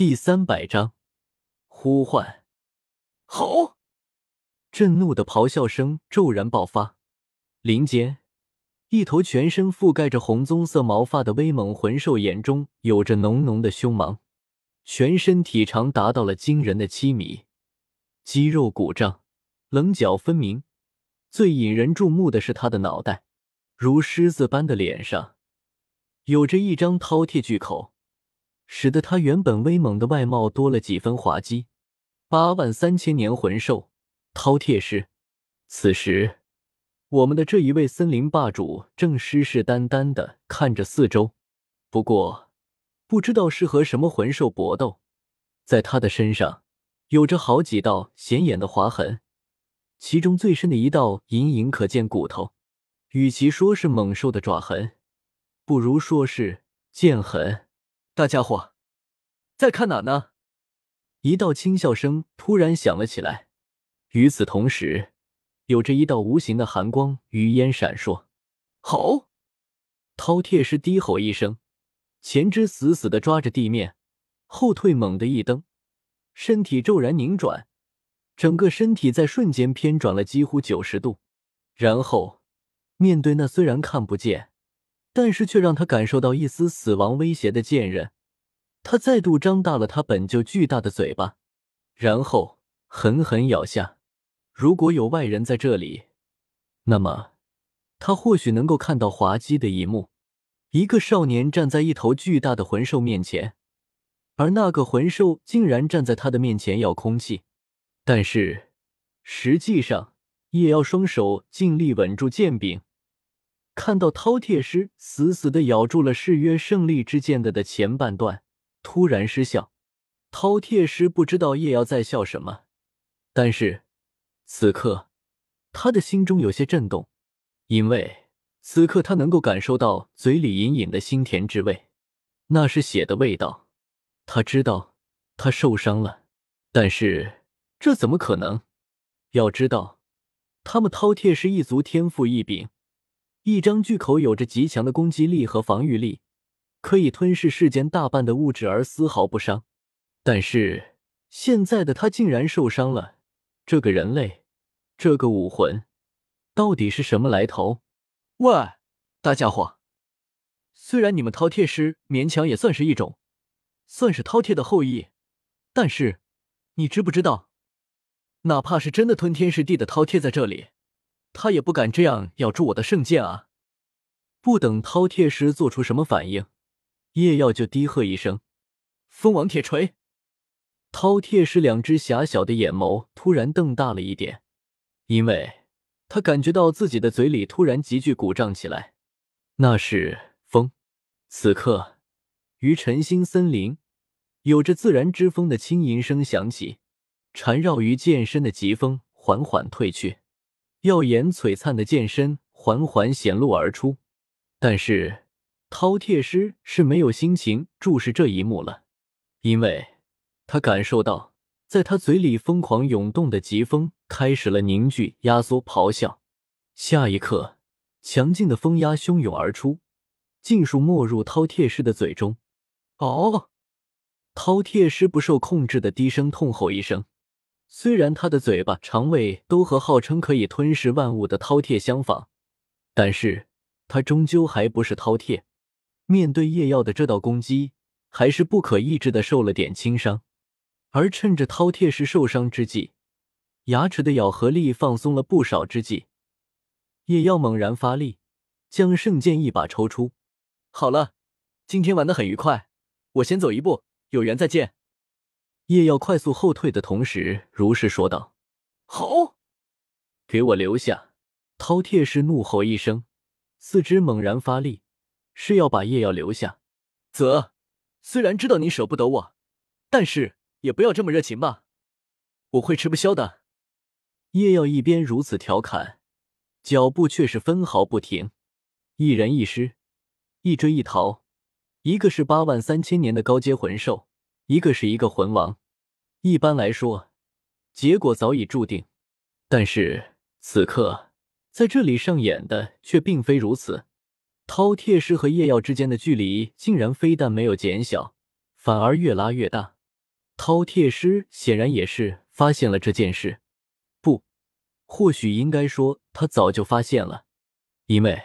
第三百章呼唤。吼！震怒的咆哮声骤然爆发，林间，一头全身覆盖着红棕色毛发的威猛魂兽，眼中有着浓浓的凶芒，全身体长达到了惊人的七米，肌肉鼓胀，棱角分明。最引人注目的是他的脑袋，如狮子般的脸上，有着一张饕餮巨口。使得他原本威猛的外貌多了几分滑稽。八万三千年魂兽饕餮师，此时我们的这一位森林霸主正狮视眈眈的看着四周。不过，不知道是和什么魂兽搏斗，在他的身上有着好几道显眼的划痕，其中最深的一道隐隐可见骨头。与其说是猛兽的爪痕，不如说是剑痕。大家伙，在看哪呢？一道轻笑声突然响了起来。与此同时，有着一道无形的寒光余烟闪烁。吼！饕餮师低吼一声，前肢死死的抓着地面，后退猛地一蹬，身体骤然拧转，整个身体在瞬间偏转了几乎九十度。然后，面对那虽然看不见。但是却让他感受到一丝死亡威胁的剑刃，他再度张大了他本就巨大的嘴巴，然后狠狠咬下。如果有外人在这里，那么他或许能够看到滑稽的一幕：一个少年站在一头巨大的魂兽面前，而那个魂兽竟然站在他的面前咬空气。但是实际上，叶妖双手尽力稳住剑柄。看到饕餮师死死的咬住了誓约胜利之剑的的前半段，突然失笑。饕餮师不知道叶瑶在笑什么，但是此刻他的心中有些震动，因为此刻他能够感受到嘴里隐隐的腥甜之味，那是血的味道。他知道他受伤了，但是这怎么可能？要知道，他们饕餮师一族天赋异禀。一张巨口有着极强的攻击力和防御力，可以吞噬世间大半的物质而丝毫不伤。但是现在的他竟然受伤了。这个人类，这个武魂，到底是什么来头？喂，大家伙，虽然你们饕餮师勉强也算是一种，算是饕餮的后裔，但是你知不知道，哪怕是真的吞天噬地的饕餮在这里。他也不敢这样咬住我的圣剑啊！不等饕餮师做出什么反应，叶耀就低喝一声：“蜂王铁锤！”饕餮是两只狭小的眼眸突然瞪大了一点，因为他感觉到自己的嘴里突然急剧鼓胀起来，那是风。此刻，于晨星森林，有着自然之风的轻吟声响起，缠绕于剑身的疾风缓缓退去。耀眼璀璨的剑身缓缓显露而出，但是饕餮师是没有心情注视这一幕了，因为他感受到在他嘴里疯狂涌动的疾风开始了凝聚、压缩、咆哮。下一刻，强劲的风压汹涌而出，尽数没入饕餮师的嘴中。哦！饕餮师不受控制的低声痛吼一声。虽然他的嘴巴、肠胃都和号称可以吞噬万物的饕餮相仿，但是他终究还不是饕餮。面对夜耀的这道攻击，还是不可抑制的受了点轻伤。而趁着饕餮是受伤之际，牙齿的咬合力放松了不少之际，夜耀猛然发力，将圣剑一把抽出。好了，今天玩的很愉快，我先走一步，有缘再见。夜耀快速后退的同时，如是说道：“好，给我留下！”饕餮是怒吼一声，四肢猛然发力，是要把叶耀留下。啧，虽然知道你舍不得我，但是也不要这么热情吧，我会吃不消的。叶耀一边如此调侃，脚步却是分毫不停。一人一狮，一追一逃，一个是八万三千年的高阶魂兽，一个是一个魂王。一般来说，结果早已注定。但是此刻在这里上演的却并非如此。饕餮师和夜耀之间的距离竟然非但没有减小，反而越拉越大。饕餮师显然也是发现了这件事，不，或许应该说他早就发现了，因为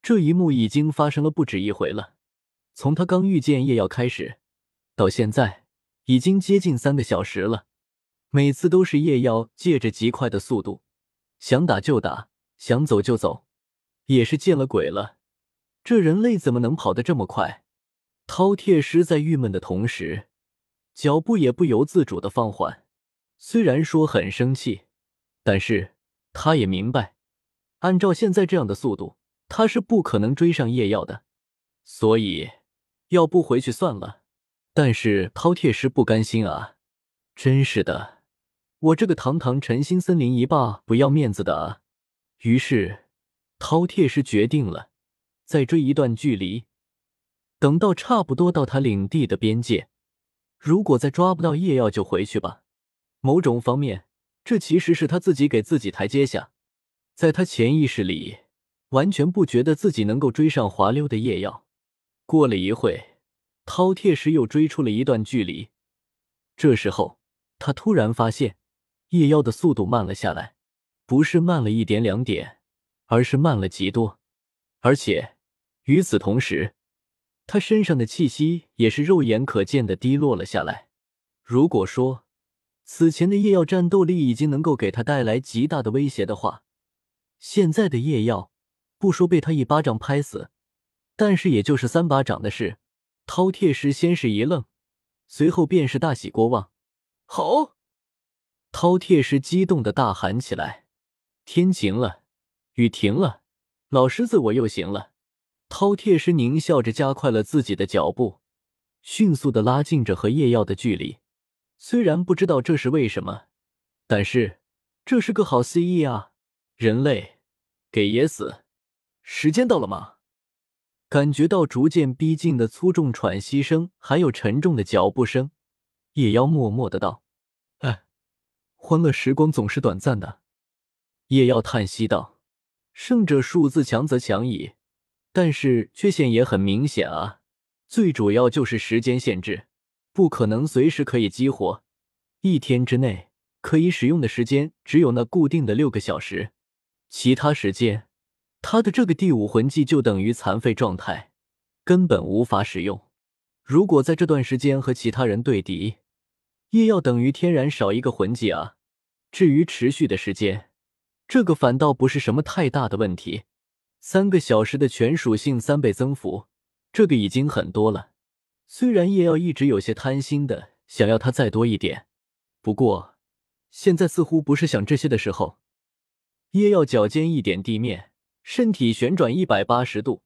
这一幕已经发生了不止一回了。从他刚遇见叶耀开始，到现在已经接近三个小时了，每次都是叶耀借着极快的速度，想打就打，想走就走，也是见了鬼了，这人类怎么能跑得这么快？饕餮师在郁闷的同时。脚步也不由自主的放缓，虽然说很生气，但是他也明白，按照现在这样的速度，他是不可能追上叶耀的，所以要不回去算了。但是饕餮师不甘心啊，真是的，我这个堂堂晨星森林一霸不要面子的啊！于是饕餮师决定了，再追一段距离，等到差不多到他领地的边界。如果再抓不到夜耀，就回去吧。某种方面，这其实是他自己给自己台阶下。在他潜意识里，完全不觉得自己能够追上滑溜的夜耀。过了一会，饕餮石又追出了一段距离。这时候，他突然发现叶耀的速度慢了下来，不是慢了一点两点，而是慢了极多。而且与此同时，他身上的气息也是肉眼可见的低落了下来。如果说此前的夜药战斗力已经能够给他带来极大的威胁的话，现在的夜药不说被他一巴掌拍死，但是也就是三巴掌的事。饕餮石先是一愣，随后便是大喜过望。好！饕餮石激动的大喊起来：“天晴了，雨停了，老狮子我又行了！”饕餮师狞笑着，加快了自己的脚步，迅速的拉近着和叶耀的距离。虽然不知道这是为什么，但是这是个好 C E 啊！人类，给爷死！时间到了吗？感觉到逐渐逼近的粗重喘息声，还有沉重的脚步声，叶妖默默的道：“哎，欢乐时光总是短暂的。”叶妖叹息道：“胜者数字强则强矣。”但是缺陷也很明显啊，最主要就是时间限制，不可能随时可以激活。一天之内可以使用的时间只有那固定的六个小时，其他时间他的这个第五魂技就等于残废状态，根本无法使用。如果在这段时间和其他人对敌，也要等于天然少一个魂技啊。至于持续的时间，这个反倒不是什么太大的问题。三个小时的全属性三倍增幅，这个已经很多了。虽然叶耀一直有些贪心的想要他再多一点，不过现在似乎不是想这些的时候。叶耀脚尖一点地面，身体旋转一百八十度，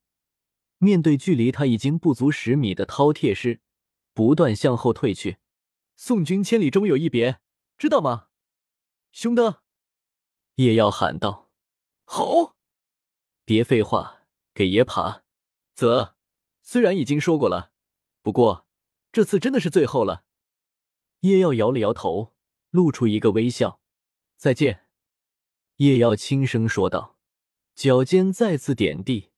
面对距离他已经不足十米的饕餮师，不断向后退去。送君千里，终有一别，知道吗，兄的？叶耀喊道：“好。”别废话，给爷爬！啧，虽然已经说过了，不过这次真的是最后了。叶耀摇了摇头，露出一个微笑。再见，叶耀轻声说道，脚尖再次点地，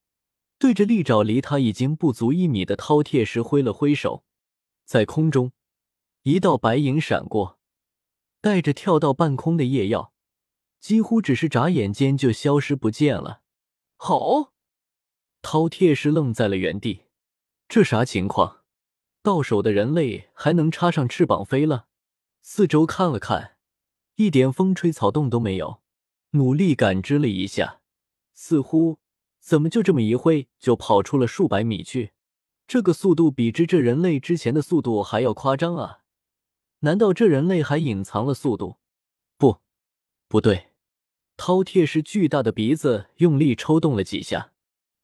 对着立爪离他已经不足一米的饕餮石挥了挥手，在空中一道白影闪过，带着跳到半空的叶耀，几乎只是眨眼间就消失不见了。好，饕餮是愣在了原地，这啥情况？到手的人类还能插上翅膀飞了？四周看了看，一点风吹草动都没有。努力感知了一下，似乎怎么就这么一挥就跑出了数百米去？这个速度比之这人类之前的速度还要夸张啊！难道这人类还隐藏了速度？不，不对。饕餮是巨大的鼻子用力抽动了几下，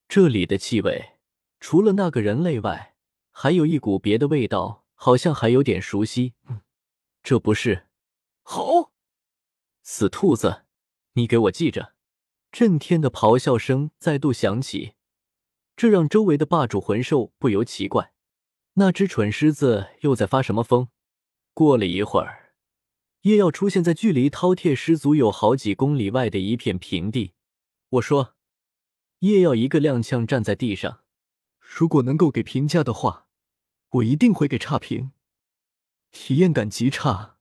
这里的气味除了那个人类外，还有一股别的味道，好像还有点熟悉。这不是？好，死兔子，你给我记着！震天的咆哮声再度响起，这让周围的霸主魂兽不由奇怪：那只蠢狮子又在发什么疯？过了一会儿。叶耀出现在距离饕餮师足有好几公里外的一片平地。我说：“叶耀一个踉跄站在地上。如果能够给评价的话，我一定会给差评。”体验感极差。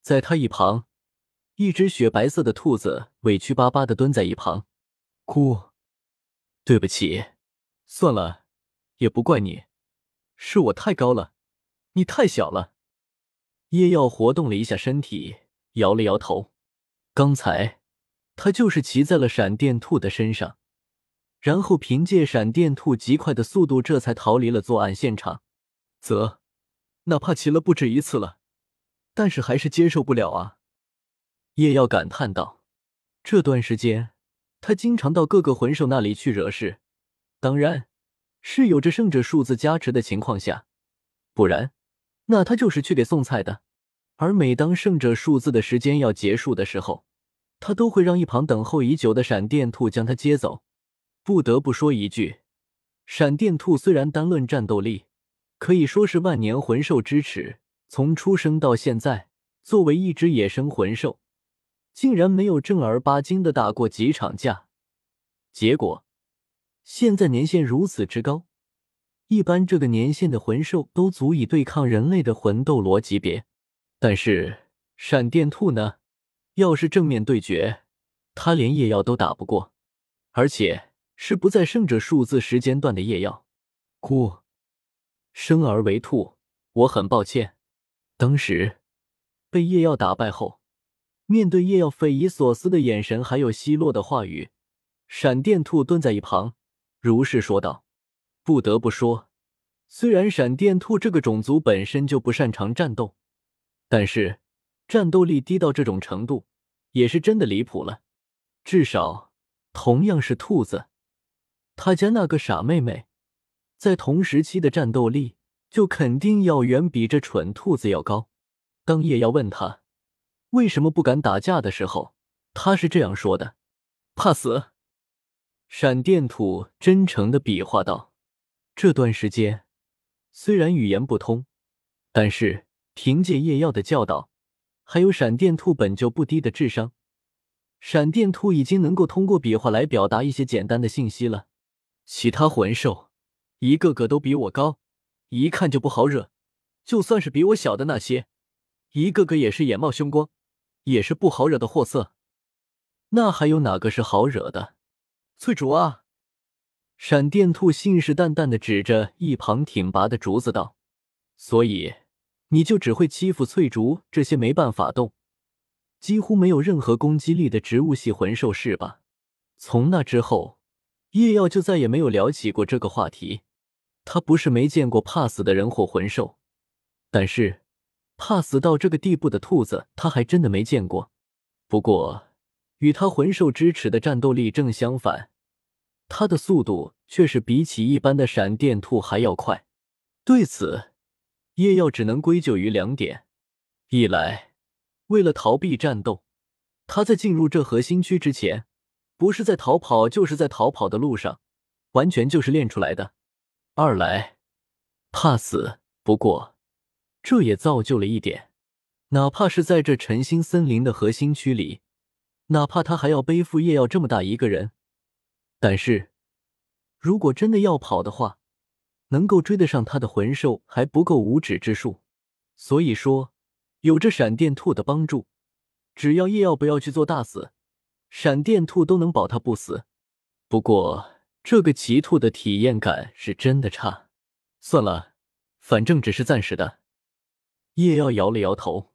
在他一旁，一只雪白色的兔子委屈巴巴的蹲在一旁，哭。对不起，算了，也不怪你，是我太高了，你太小了。叶耀活动了一下身体，摇了摇头。刚才他就是骑在了闪电兔的身上，然后凭借闪电兔极快的速度，这才逃离了作案现场。则，哪怕骑了不止一次了，但是还是接受不了啊！叶耀感叹道。这段时间。他经常到各个魂兽那里去惹事，当然是有着圣者数字加持的情况下，不然那他就是去给送菜的。而每当胜者数字的时间要结束的时候，他都会让一旁等候已久的闪电兔将他接走。不得不说一句，闪电兔虽然单论战斗力可以说是万年魂兽之耻，从出生到现在，作为一只野生魂兽。竟然没有正儿八经的打过几场架，结果现在年限如此之高，一般这个年限的魂兽都足以对抗人类的魂斗罗级别。但是闪电兔呢？要是正面对决，他连夜耀都打不过，而且是不在胜者数字时间段的夜耀。哭，生而为兔，我很抱歉。当时被夜耀打败后。面对夜耀匪夷所思的眼神，还有奚落的话语，闪电兔蹲在一旁，如是说道：“不得不说，虽然闪电兔这个种族本身就不擅长战斗，但是战斗力低到这种程度，也是真的离谱了。至少，同样是兔子，他家那个傻妹妹，在同时期的战斗力就肯定要远比这蠢兔子要高。当叶耀问他。”为什么不敢打架的时候，他是这样说的：“怕死。”闪电兔真诚的比划道：“这段时间虽然语言不通，但是凭借夜耀的教导，还有闪电兔本就不低的智商，闪电兔已经能够通过比划来表达一些简单的信息了。其他魂兽一个个都比我高，一看就不好惹。就算是比我小的那些，一个个也是眼冒凶光。”也是不好惹的货色，那还有哪个是好惹的？翠竹啊！闪电兔信誓旦旦的指着一旁挺拔的竹子道：“所以你就只会欺负翠竹这些没办法动、几乎没有任何攻击力的植物系魂兽是吧？”从那之后，叶耀就再也没有聊起过这个话题。他不是没见过怕死的人或魂兽，但是。怕死到这个地步的兔子，他还真的没见过。不过，与他魂兽之耻的战斗力正相反，他的速度却是比起一般的闪电兔还要快。对此，叶耀只能归咎于两点：一来，为了逃避战斗，他在进入这核心区之前，不是在逃跑，就是在逃跑的路上，完全就是练出来的；二来，怕死。不过。这也造就了一点，哪怕是在这晨星森林的核心区里，哪怕他还要背负叶耀这么大一个人，但是如果真的要跑的话，能够追得上他的魂兽还不够五指之数。所以说，有着闪电兔的帮助，只要叶耀不要去做大死，闪电兔都能保他不死。不过，这个奇兔的体验感是真的差。算了，反正只是暂时的。叶耀摇了摇头，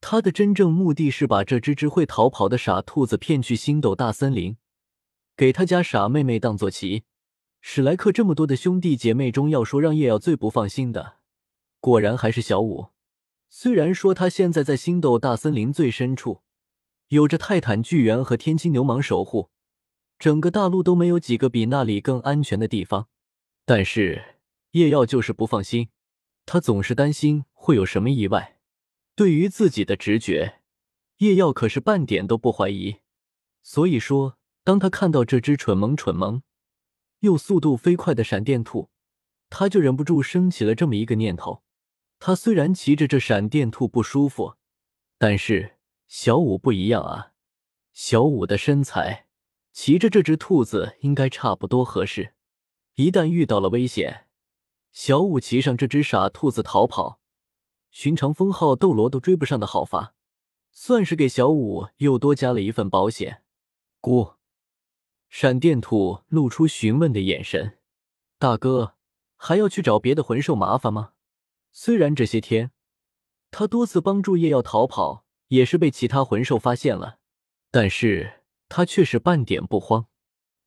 他的真正目的是把这只只会逃跑的傻兔子骗去星斗大森林，给他家傻妹妹当做棋。史莱克这么多的兄弟姐妹中，要说让叶耀最不放心的，果然还是小五。虽然说他现在在星斗大森林最深处，有着泰坦巨猿和天青牛蟒守护，整个大陆都没有几个比那里更安全的地方，但是叶耀就是不放心。他总是担心会有什么意外。对于自己的直觉，叶耀可是半点都不怀疑。所以说，当他看到这只蠢萌蠢萌又速度飞快的闪电兔，他就忍不住升起了这么一个念头。他虽然骑着这闪电兔不舒服，但是小五不一样啊。小五的身材，骑着这只兔子应该差不多合适。一旦遇到了危险，小五骑上这只傻兔子逃跑，寻常封号斗罗都追不上的好法，算是给小五又多加了一份保险。姑，闪电兔露出询问的眼神。大哥，还要去找别的魂兽麻烦吗？虽然这些天他多次帮助叶耀逃跑，也是被其他魂兽发现了，但是他却是半点不慌。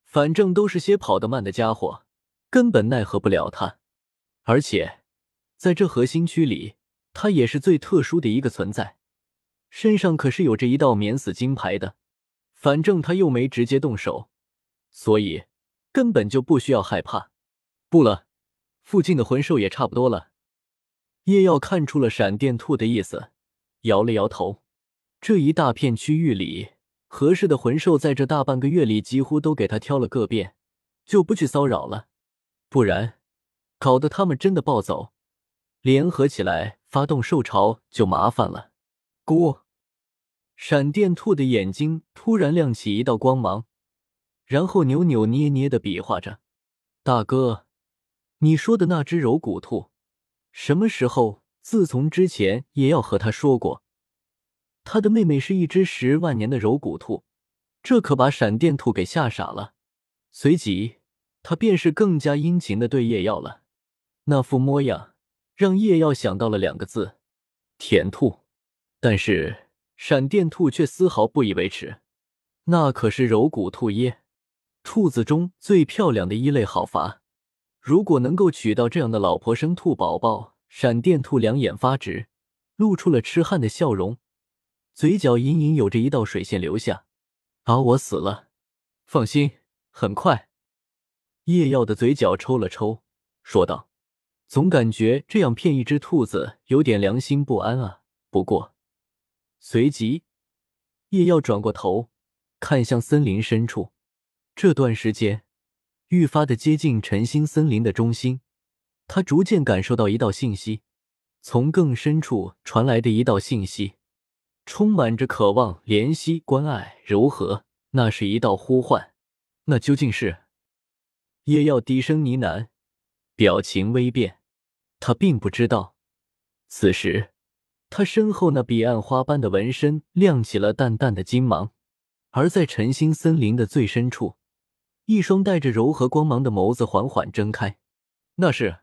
反正都是些跑得慢的家伙，根本奈何不了他。而且在这核心区里，他也是最特殊的一个存在，身上可是有着一道免死金牌的。反正他又没直接动手，所以根本就不需要害怕。不了，附近的魂兽也差不多了。叶耀看出了闪电兔的意思，摇了摇头。这一大片区域里，合适的魂兽在这大半个月里几乎都给他挑了个遍，就不去骚扰了。不然，搞得他们真的暴走，联合起来发动兽潮就麻烦了。咕。闪电兔的眼睛突然亮起一道光芒，然后扭扭捏捏的比划着：“大哥，你说的那只柔骨兔，什么时候？自从之前也要和他说过，他的妹妹是一只十万年的柔骨兔，这可把闪电兔给吓傻了。随即，他便是更加殷勤的对叶耀了，那副模样让叶耀想到了两个字：舔兔。但是。闪电兔却丝毫不以为耻，那可是柔骨兔耶，兔子中最漂亮的一类好伐？如果能够娶到这样的老婆生兔宝宝，闪电兔两眼发直，露出了痴汉的笑容，嘴角隐隐有着一道水线流下。啊，我死了！放心，很快。叶耀的嘴角抽了抽，说道：“总感觉这样骗一只兔子有点良心不安啊。不过……”随即，叶耀转过头，看向森林深处。这段时间，愈发的接近晨星森林的中心。他逐渐感受到一道信息，从更深处传来的一道信息，充满着渴望、怜惜、关爱、柔和。那是一道呼唤。那究竟是？叶耀低声呢喃，表情微变。他并不知道，此时。他身后那彼岸花般的纹身亮起了淡淡的金芒，而在晨星森林的最深处，一双带着柔和光芒的眸子缓缓睁开。那是